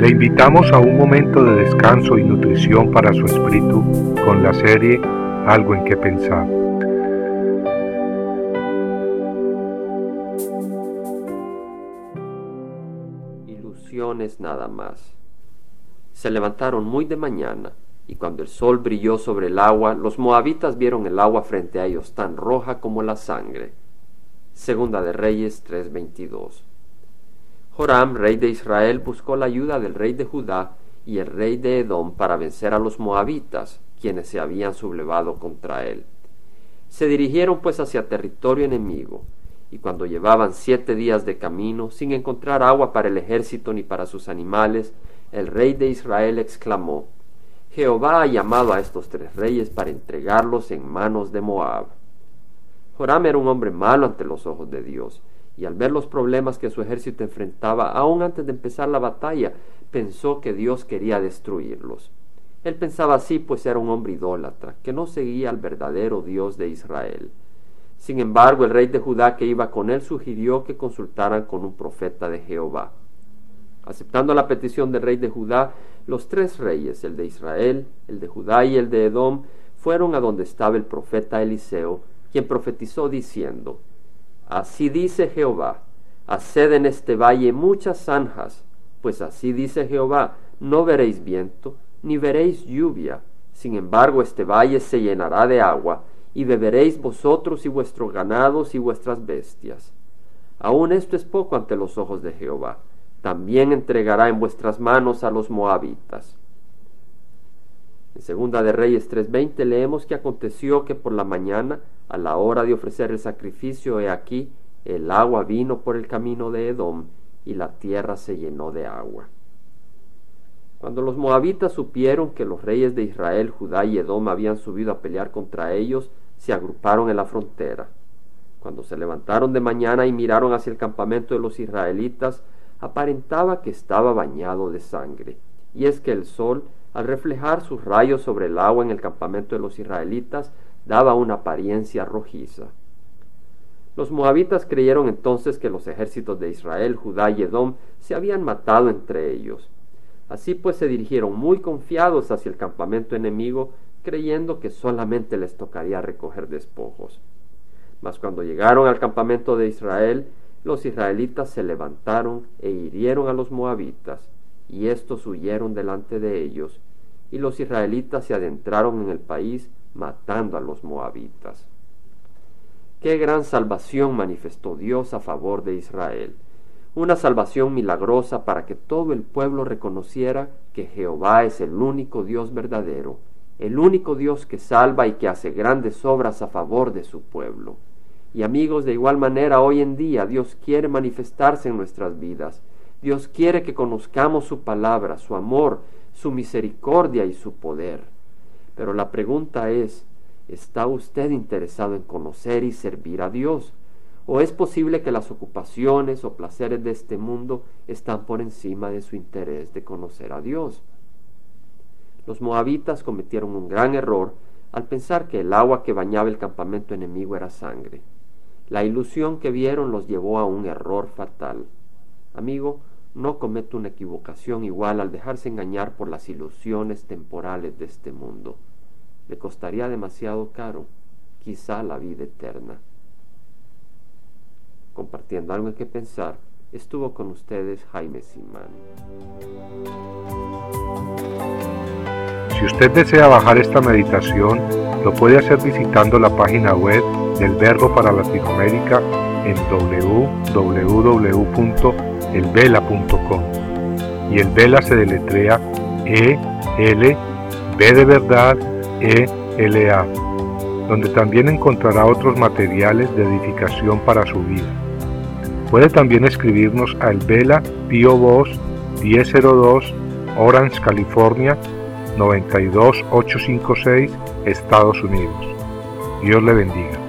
Le invitamos a un momento de descanso y nutrición para su espíritu con la serie Algo en que pensar. Ilusiones nada más. Se levantaron muy de mañana y cuando el sol brilló sobre el agua, los moabitas vieron el agua frente a ellos tan roja como la sangre. Segunda de Reyes 3:22. Joram, rey de Israel, buscó la ayuda del rey de Judá y el rey de Edom para vencer a los moabitas, quienes se habían sublevado contra él. Se dirigieron pues hacia territorio enemigo, y cuando llevaban siete días de camino, sin encontrar agua para el ejército ni para sus animales, el rey de Israel exclamó, Jehová ha llamado a estos tres reyes para entregarlos en manos de Moab. Joram era un hombre malo ante los ojos de Dios, y al ver los problemas que su ejército enfrentaba, aún antes de empezar la batalla, pensó que Dios quería destruirlos. Él pensaba así, pues era un hombre idólatra, que no seguía al verdadero Dios de Israel. Sin embargo, el rey de Judá que iba con él sugirió que consultaran con un profeta de Jehová. Aceptando la petición del rey de Judá, los tres reyes, el de Israel, el de Judá y el de Edom, fueron a donde estaba el profeta Eliseo, quien profetizó diciendo, Así dice Jehová, haced en este valle muchas zanjas, pues así dice Jehová, no veréis viento, ni veréis lluvia, sin embargo este valle se llenará de agua, y beberéis vosotros y vuestros ganados y vuestras bestias. Aun esto es poco ante los ojos de Jehová, también entregará en vuestras manos a los moabitas. En segunda de Reyes 3:20 leemos que aconteció que por la mañana, a la hora de ofrecer el sacrificio, he aquí, el agua vino por el camino de Edom, y la tierra se llenó de agua. Cuando los moabitas supieron que los reyes de Israel, Judá y Edom habían subido a pelear contra ellos, se agruparon en la frontera. Cuando se levantaron de mañana y miraron hacia el campamento de los israelitas, aparentaba que estaba bañado de sangre. Y es que el sol, al reflejar sus rayos sobre el agua en el campamento de los israelitas, daba una apariencia rojiza. Los moabitas creyeron entonces que los ejércitos de Israel, Judá y Edom se habían matado entre ellos. Así pues se dirigieron muy confiados hacia el campamento enemigo, creyendo que solamente les tocaría recoger despojos. Mas cuando llegaron al campamento de Israel, los israelitas se levantaron e hirieron a los moabitas, y éstos huyeron delante de ellos, y los israelitas se adentraron en el país matando a los moabitas. Qué gran salvación manifestó Dios a favor de Israel, una salvación milagrosa para que todo el pueblo reconociera que Jehová es el único Dios verdadero, el único Dios que salva y que hace grandes obras a favor de su pueblo. Y amigos, de igual manera, hoy en día Dios quiere manifestarse en nuestras vidas. Dios quiere que conozcamos su palabra, su amor, su misericordia y su poder. Pero la pregunta es, ¿está usted interesado en conocer y servir a Dios? ¿O es posible que las ocupaciones o placeres de este mundo están por encima de su interés de conocer a Dios? Los moabitas cometieron un gran error al pensar que el agua que bañaba el campamento enemigo era sangre. La ilusión que vieron los llevó a un error fatal. Amigo, no cometa una equivocación igual al dejarse engañar por las ilusiones temporales de este mundo. Le costaría demasiado caro, quizá la vida eterna. Compartiendo algo en que pensar, estuvo con ustedes Jaime Simán. Si usted desea bajar esta meditación, lo puede hacer visitando la página web del Verbo para Latinoamérica en www.elvela.com. Y el Vela se deletrea E L B de verdad E L A, donde también encontrará otros materiales de edificación para su vida. Puede también escribirnos al Vela Pio Voz 1002 Orange, California 92856, Estados Unidos. Dios le bendiga.